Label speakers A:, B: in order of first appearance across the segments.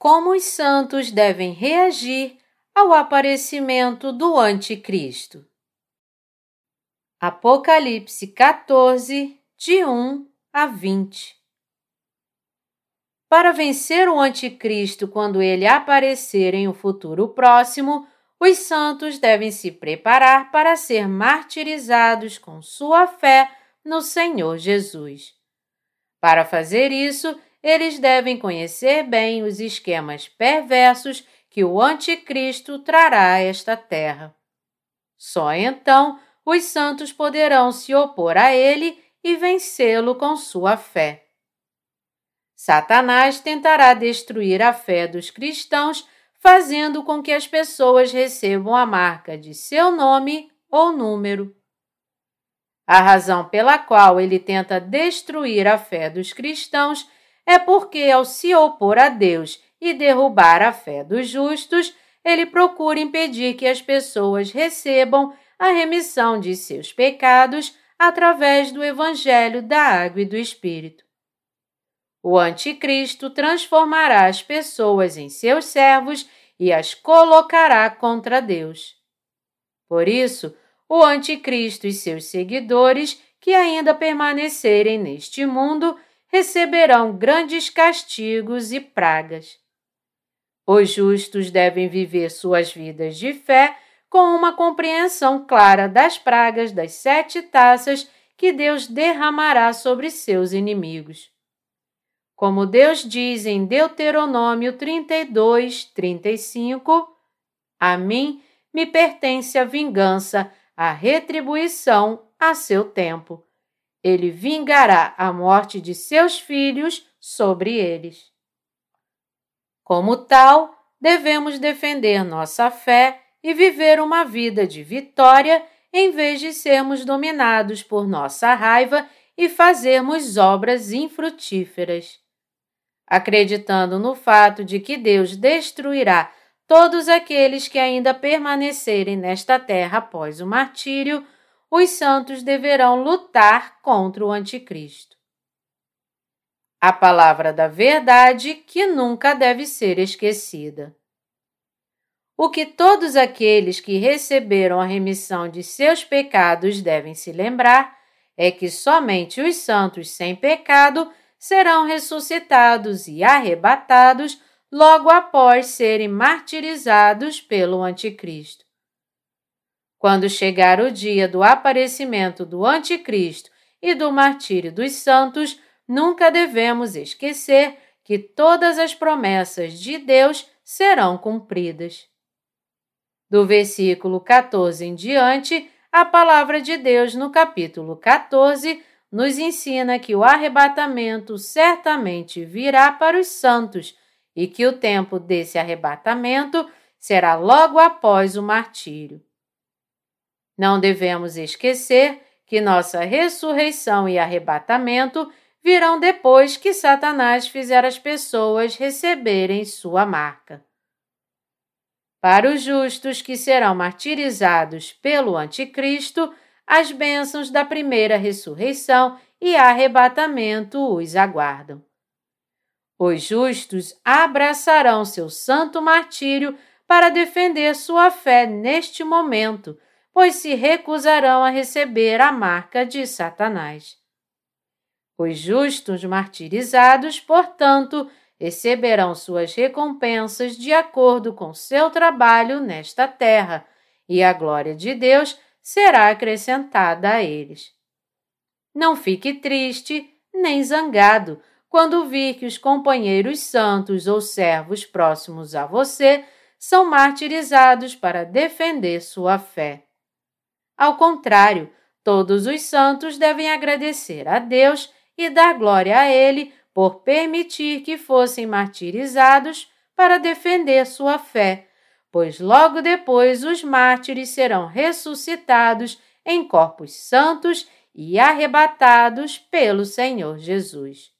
A: como os santos devem reagir ao aparecimento do Anticristo. Apocalipse 14, de 1 a 20 Para vencer o Anticristo quando ele aparecer em um futuro próximo, os santos devem se preparar para ser martirizados com sua fé no Senhor Jesus. Para fazer isso, eles devem conhecer bem os esquemas perversos que o Anticristo trará a esta terra. Só então os santos poderão se opor a ele e vencê-lo com sua fé. Satanás tentará destruir a fé dos cristãos, fazendo com que as pessoas recebam a marca de seu nome ou número. A razão pela qual ele tenta destruir a fé dos cristãos é porque, ao se opor a Deus e derrubar a fé dos justos, ele procura impedir que as pessoas recebam a remissão de seus pecados através do Evangelho da Água e do Espírito. O Anticristo transformará as pessoas em seus servos e as colocará contra Deus. Por isso, o Anticristo e seus seguidores, que ainda permanecerem neste mundo, receberão grandes castigos e pragas. Os justos devem viver suas vidas de fé com uma compreensão clara das pragas das sete taças que Deus derramará sobre seus inimigos. Como Deus diz em Deuteronômio 32, 35, a mim me pertence a vingança, a retribuição a seu tempo. Ele vingará a morte de seus filhos sobre eles. Como tal, devemos defender nossa fé e viver uma vida de vitória em vez de sermos dominados por nossa raiva e fazermos obras infrutíferas. Acreditando no fato de que Deus destruirá todos aqueles que ainda permanecerem nesta terra após o martírio, os santos deverão lutar contra o Anticristo a palavra da verdade que nunca deve ser esquecida. O que todos aqueles que receberam a remissão de seus pecados devem se lembrar é que somente os santos sem pecado serão ressuscitados e arrebatados logo após serem martirizados pelo Anticristo. Quando chegar o dia do aparecimento do Anticristo e do martírio dos santos, nunca devemos esquecer que todas as promessas de Deus serão cumpridas. Do versículo 14 em diante, a palavra de Deus no capítulo 14 nos ensina que o arrebatamento certamente virá para os santos e que o tempo desse arrebatamento será logo após o martírio. Não devemos esquecer que nossa ressurreição e arrebatamento virão depois que Satanás fizer as pessoas receberem sua marca. Para os justos que serão martirizados pelo Anticristo, as bênçãos da primeira ressurreição e arrebatamento os aguardam. Os justos abraçarão seu santo martírio para defender sua fé neste momento, pois se recusarão a receber a marca de Satanás. Os justos martirizados, portanto, receberão suas recompensas de acordo com seu trabalho nesta terra, e a glória de Deus será acrescentada a eles. Não fique triste nem zangado quando vir que os companheiros santos ou servos próximos a você são martirizados para defender sua fé. Ao contrário, todos os santos devem agradecer a Deus e dar glória a Ele por permitir que fossem martirizados para defender sua fé, pois logo depois os mártires serão ressuscitados em corpos santos e arrebatados pelo Senhor Jesus.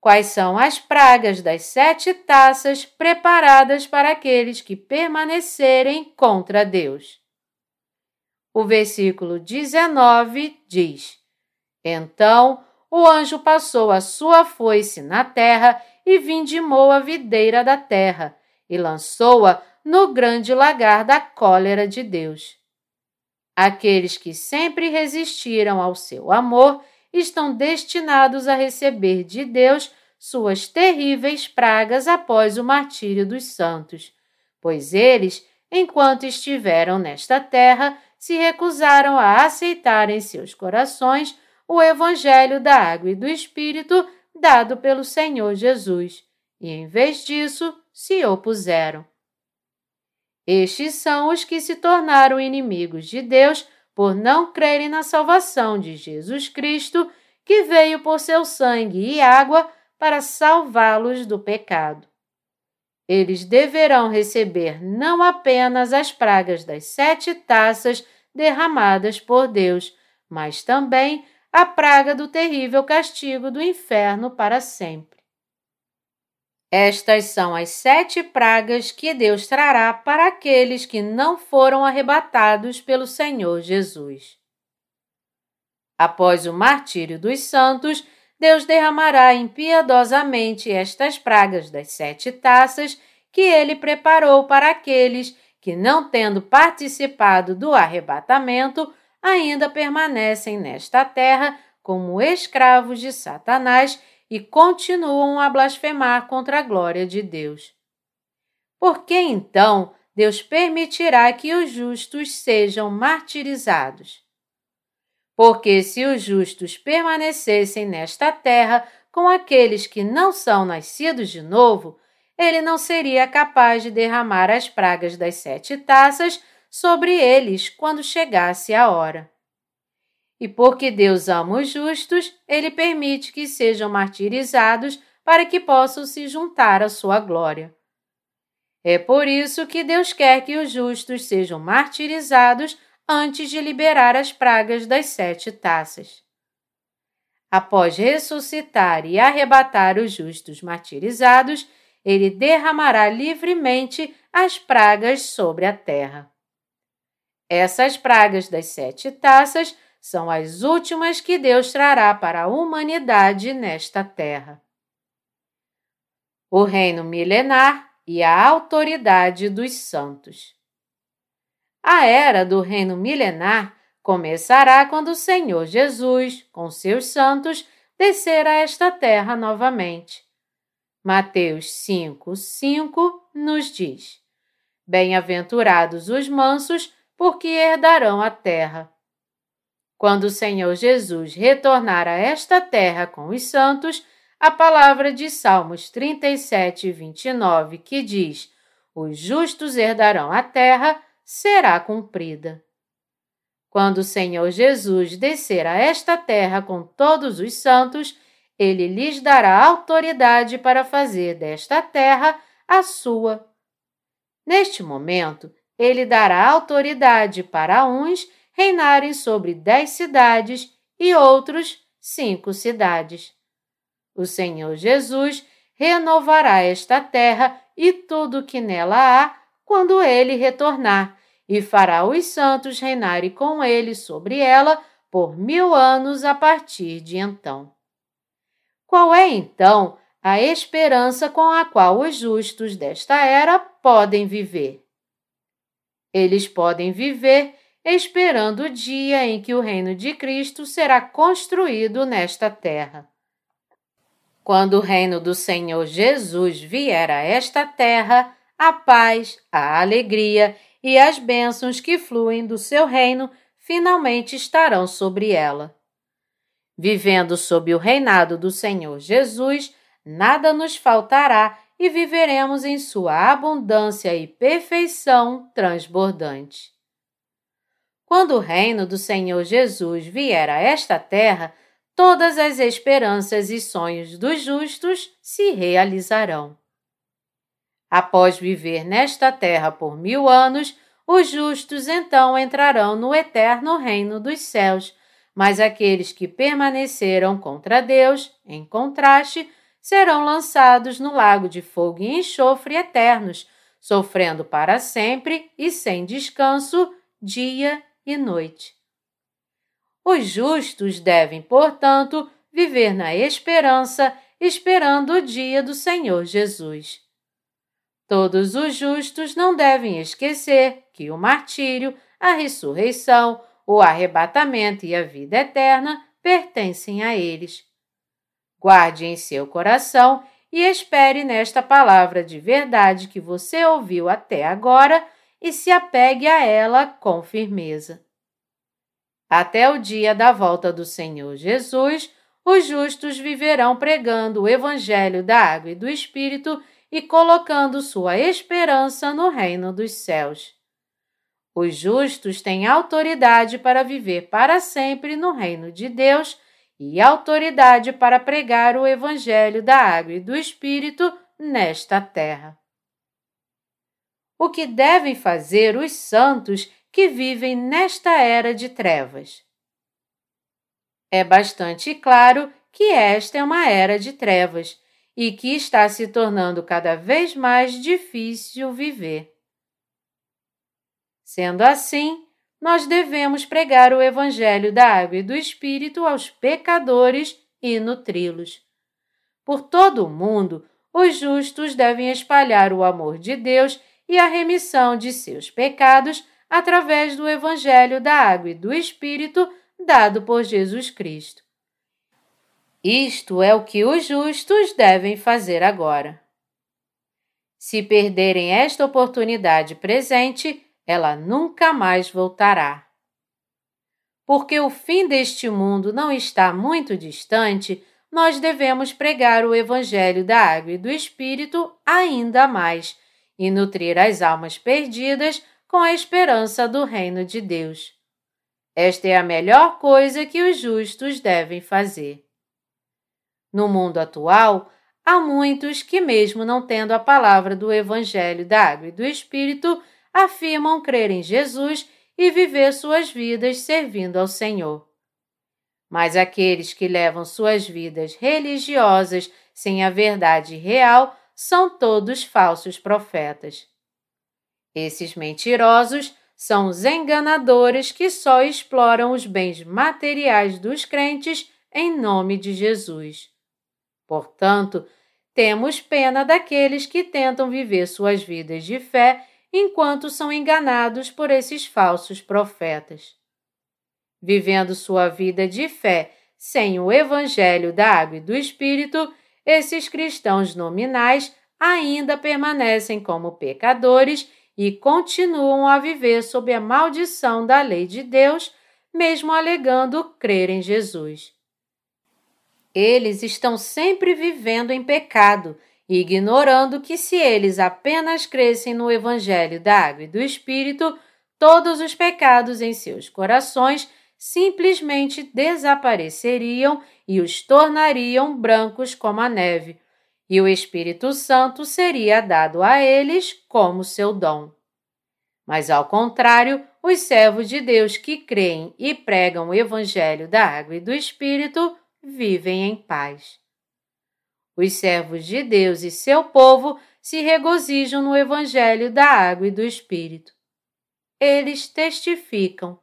A: Quais são as pragas das sete taças preparadas para aqueles que permanecerem contra Deus? O versículo 19 diz: então o anjo passou a sua foice na terra e vindimou a videira da terra e lançou-a no grande lagar da cólera de Deus. Aqueles que sempre resistiram ao seu amor estão destinados a receber de Deus suas terríveis pragas após o martírio dos santos, pois eles, enquanto estiveram nesta terra, se recusaram a aceitar em seus corações o Evangelho da água e do Espírito dado pelo Senhor Jesus, e em vez disso se opuseram. Estes são os que se tornaram inimigos de Deus por não crerem na salvação de Jesus Cristo, que veio por seu sangue e água para salvá-los do pecado. Eles deverão receber não apenas as pragas das sete taças derramadas por Deus, mas também a praga do terrível castigo do inferno para sempre. Estas são as sete pragas que Deus trará para aqueles que não foram arrebatados pelo Senhor Jesus. Após o martírio dos santos, Deus derramará impiedosamente estas pragas das sete taças que ele preparou para aqueles que, não tendo participado do arrebatamento, ainda permanecem nesta terra como escravos de Satanás e continuam a blasfemar contra a glória de Deus. Por que então Deus permitirá que os justos sejam martirizados? Porque se os justos permanecessem nesta terra com aqueles que não são nascidos de novo, ele não seria capaz de derramar as pragas das sete taças sobre eles quando chegasse a hora. E porque Deus ama os justos, ele permite que sejam martirizados para que possam se juntar à sua glória. É por isso que Deus quer que os justos sejam martirizados antes de liberar as pragas das sete taças. Após ressuscitar e arrebatar os justos martirizados, ele derramará livremente as pragas sobre a terra. Essas pragas das sete taças são as últimas que Deus trará para a humanidade nesta terra. O reino milenar e a autoridade dos santos. A era do reino milenar começará quando o Senhor Jesus, com seus santos, descer a esta terra novamente. Mateus 5, 5 nos diz: Bem-aventurados os mansos, porque herdarão a terra. Quando o Senhor Jesus retornar a esta terra com os santos, a palavra de Salmos 37, 29, que diz: Os justos herdarão a terra, será cumprida. Quando o Senhor Jesus descer a esta terra com todos os santos, ele lhes dará autoridade para fazer desta terra a sua. Neste momento, ele dará autoridade para uns reinarem sobre dez cidades e outros cinco cidades. O Senhor Jesus renovará esta terra e tudo que nela há quando ele retornar, e fará os santos reinarem com ele sobre ela por mil anos a partir de então. Qual é então a esperança com a qual os justos desta era podem viver? Eles podem viver esperando o dia em que o reino de Cristo será construído nesta terra. Quando o reino do Senhor Jesus vier a esta terra, a paz, a alegria e as bênçãos que fluem do seu reino finalmente estarão sobre ela. Vivendo sob o reinado do Senhor Jesus, nada nos faltará e viveremos em sua abundância e perfeição transbordante. Quando o reino do Senhor Jesus vier a esta terra, todas as esperanças e sonhos dos justos se realizarão. Após viver nesta terra por mil anos, os justos então entrarão no eterno reino dos céus, mas aqueles que permaneceram contra Deus, em contraste, serão lançados no lago de fogo e enxofre eternos, sofrendo para sempre e sem descanso, dia e noite. Os justos devem, portanto, viver na esperança esperando o dia do Senhor Jesus. Todos os justos não devem esquecer que o martírio, a ressurreição, o arrebatamento e a vida eterna pertencem a eles. Guarde em seu coração e espere nesta palavra de verdade que você ouviu até agora e se apegue a ela com firmeza. Até o dia da volta do Senhor Jesus, os justos viverão pregando o Evangelho da Água e do Espírito e colocando sua esperança no reino dos céus. Os justos têm autoridade para viver para sempre no reino de Deus e autoridade para pregar o Evangelho da Água e do Espírito nesta terra. O que devem fazer os santos que vivem nesta era de trevas? É bastante claro que esta é uma era de trevas e que está se tornando cada vez mais difícil viver. Sendo assim, nós devemos pregar o Evangelho da Água e do Espírito aos pecadores e nutri-los. Por todo o mundo, os justos devem espalhar o amor de Deus e a remissão de seus pecados através do Evangelho da Água e do Espírito dado por Jesus Cristo. Isto é o que os justos devem fazer agora. Se perderem esta oportunidade presente, ela nunca mais voltará. Porque o fim deste mundo não está muito distante, nós devemos pregar o Evangelho da Água e do Espírito ainda mais e nutrir as almas perdidas com a esperança do reino de Deus. Esta é a melhor coisa que os justos devem fazer. No mundo atual, há muitos que, mesmo não tendo a palavra do Evangelho da Água e do Espírito, afirmam crer em Jesus e viver suas vidas servindo ao Senhor. Mas aqueles que levam suas vidas religiosas sem a verdade real são todos falsos profetas. Esses mentirosos são os enganadores que só exploram os bens materiais dos crentes em nome de Jesus. Portanto, temos pena daqueles que tentam viver suas vidas de fé enquanto são enganados por esses falsos profetas. Vivendo sua vida de fé sem o Evangelho da Água e do Espírito, esses cristãos nominais ainda permanecem como pecadores e continuam a viver sob a maldição da lei de Deus, mesmo alegando crer em Jesus. Eles estão sempre vivendo em pecado, ignorando que se eles apenas crescem no Evangelho da Água e do Espírito, todos os pecados em seus corações simplesmente desapareceriam e os tornariam brancos como a neve, e o Espírito Santo seria dado a eles como seu dom. Mas, ao contrário, os servos de Deus que creem e pregam o Evangelho da Água e do Espírito vivem em paz. Os servos de Deus e seu povo se regozijam no Evangelho da água e do Espírito. Eles testificam.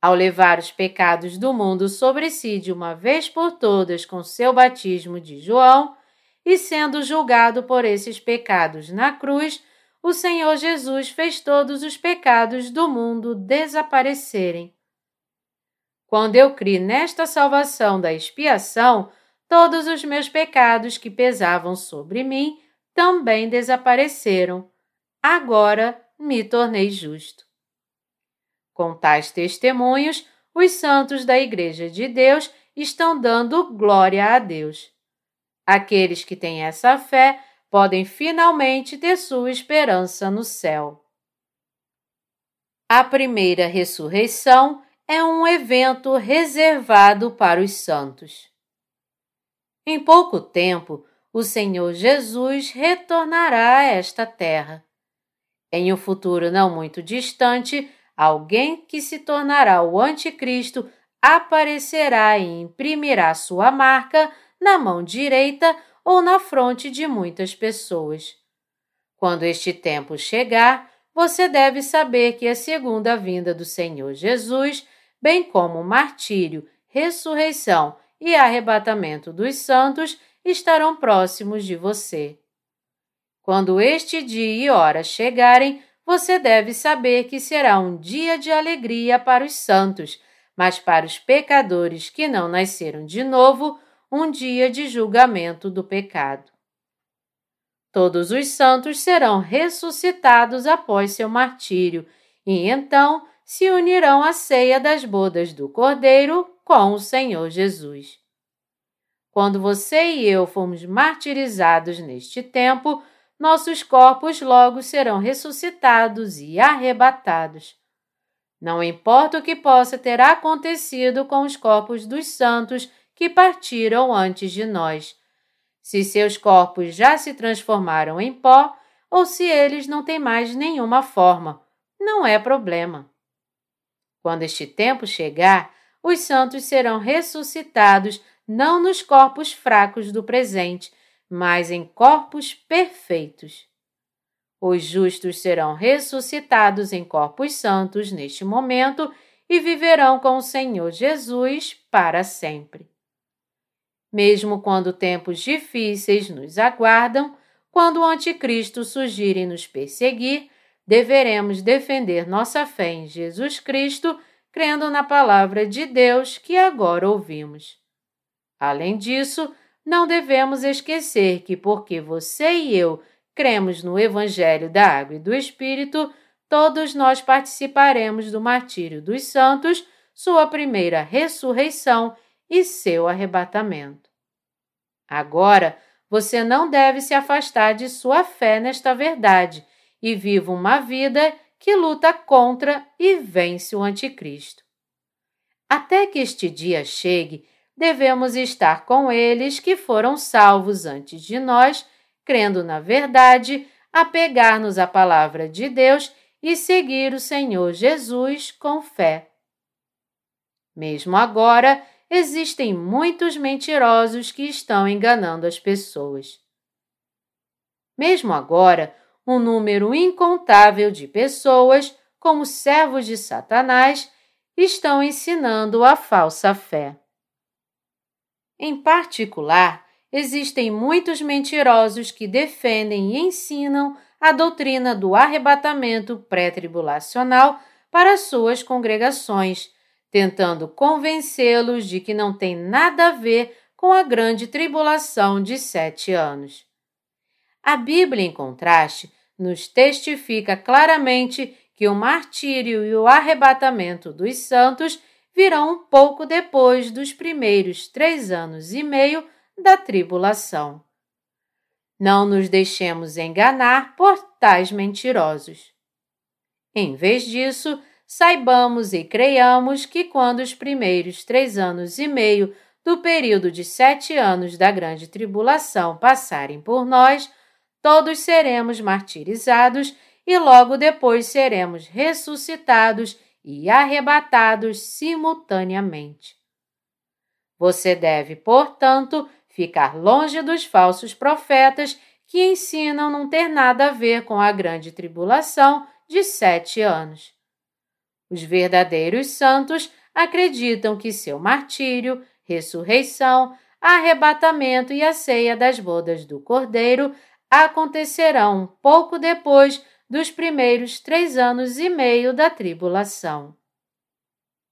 A: Ao levar os pecados do mundo sobre si de uma vez por todas com seu batismo de João, e sendo julgado por esses pecados na cruz, o Senhor Jesus fez todos os pecados do mundo desaparecerem quando eu criei nesta salvação da expiação, todos os meus pecados que pesavam sobre mim também desapareceram. Agora me tornei justo. Com tais testemunhos, os santos da Igreja de Deus estão dando glória a Deus. Aqueles que têm essa fé podem finalmente ter sua esperança no céu. A primeira ressurreição é um evento reservado para os santos. Em pouco tempo, o Senhor Jesus retornará a esta terra. Em um futuro não muito distante, alguém que se tornará o Anticristo aparecerá e imprimirá sua marca na mão direita ou na fronte de muitas pessoas. Quando este tempo chegar, você deve saber que a segunda vinda do Senhor Jesus bem como o martírio, ressurreição e arrebatamento dos santos, estarão próximos de você. Quando este dia e hora chegarem, você deve saber que será um dia de alegria para os santos, mas para os pecadores que não nasceram de novo, um dia de julgamento do pecado. Todos os santos serão ressuscitados após seu martírio e então se unirão à ceia das bodas do Cordeiro com o Senhor Jesus. Quando você e eu fomos martirizados neste tempo, nossos corpos logo serão ressuscitados e arrebatados. Não importa o que possa ter acontecido com os corpos dos santos que partiram antes de nós, se seus corpos já se transformaram em pó ou se eles não têm mais nenhuma forma, não é problema. Quando este tempo chegar, os santos serão ressuscitados não nos corpos fracos do presente, mas em corpos perfeitos. Os justos serão ressuscitados em corpos santos neste momento e viverão com o Senhor Jesus para sempre. Mesmo quando tempos difíceis nos aguardam, quando o Anticristo surgir e nos perseguir, deveremos defender nossa fé em Jesus Cristo, crendo na palavra de Deus que agora ouvimos. Além disso, não devemos esquecer que, porque você e eu cremos no Evangelho da Água e do Espírito, todos nós participaremos do martírio dos santos, sua primeira ressurreição e seu arrebatamento. Agora, você não deve se afastar de sua fé nesta verdade e viva uma vida que luta contra e vence o Anticristo. Até que este dia chegue, devemos estar com eles que foram salvos antes de nós, crendo na verdade, apegar-nos à palavra de Deus e seguir o Senhor Jesus com fé. Mesmo agora, existem muitos mentirosos que estão enganando as pessoas. Mesmo agora, um número incontável de pessoas, como servos de Satanás, estão ensinando a falsa fé. Em particular, existem muitos mentirosos que defendem e ensinam a doutrina do arrebatamento pré-tribulacional para suas congregações, tentando convencê-los de que não tem nada a ver com a grande tribulação de sete anos. A Bíblia, em contraste, nos testifica claramente que o martírio e o arrebatamento dos santos virão um pouco depois dos primeiros três anos e meio da tribulação. Não nos deixemos enganar por tais mentirosos. Em vez disso, saibamos e creiamos que quando os primeiros três anos e meio do período de sete anos da grande tribulação passarem por nós, todos seremos martirizados e logo depois seremos ressuscitados e arrebatados simultaneamente. Você deve, portanto, ficar longe dos falsos profetas que ensinam não ter nada a ver com a grande tribulação de sete anos. Os verdadeiros santos acreditam que seu martírio, ressurreição, arrebatamento e a ceia das bodas do Cordeiro acontecerão pouco depois dos primeiros três anos e meio da tribulação.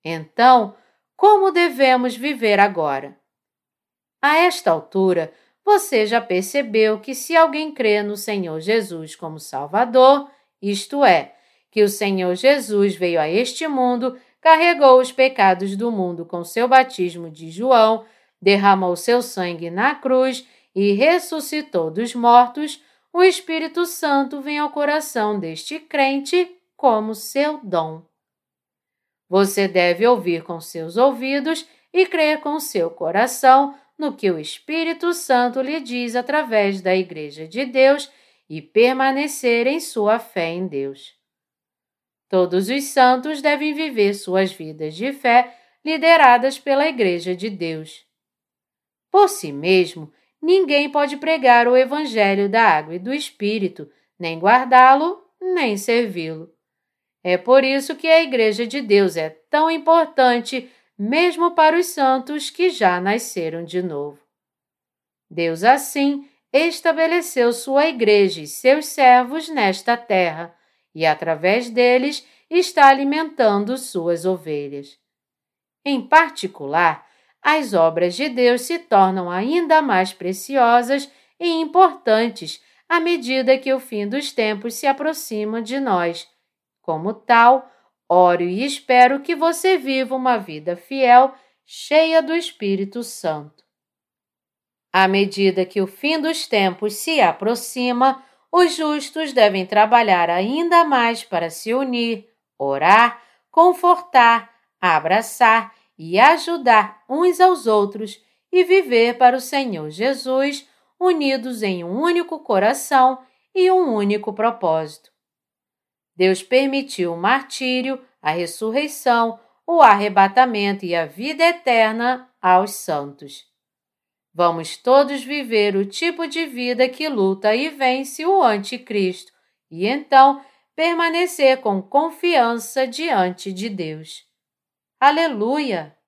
A: Então, como devemos viver agora? A esta altura, você já percebeu que se alguém crê no Senhor Jesus como Salvador, isto é, que o Senhor Jesus veio a este mundo, carregou os pecados do mundo com seu batismo de João, derramou seu sangue na cruz e ressuscitou dos mortos, o Espírito Santo vem ao coração deste crente como seu dom. Você deve ouvir com seus ouvidos e crer com seu coração no que o Espírito Santo lhe diz através da Igreja de Deus e permanecer em sua fé em Deus. Todos os santos devem viver suas vidas de fé lideradas pela Igreja de Deus. Por si mesmo, ninguém pode pregar o Evangelho da água e do Espírito, nem guardá-lo, nem servi-lo. É por isso que a Igreja de Deus é tão importante, mesmo para os santos que já nasceram de novo. Deus, assim, estabeleceu sua igreja e seus servos nesta terra, e através deles está alimentando suas ovelhas. Em particular, as obras de Deus se tornam ainda mais preciosas e importantes à medida que o fim dos tempos se aproxima de nós. Como tal, oro e espero que você viva uma vida fiel, cheia do Espírito Santo. À medida que o fim dos tempos se aproxima, os justos devem trabalhar ainda mais para se unir, orar, confortar, abraçar e ajudar uns aos outros e viver para o Senhor Jesus, unidos em um único coração e um único propósito. Deus permitiu o martírio, a ressurreição, o arrebatamento e a vida eterna aos santos. Vamos todos viver o tipo de vida que luta e vence o Anticristo e então permanecer com confiança diante de Deus. Aleluia!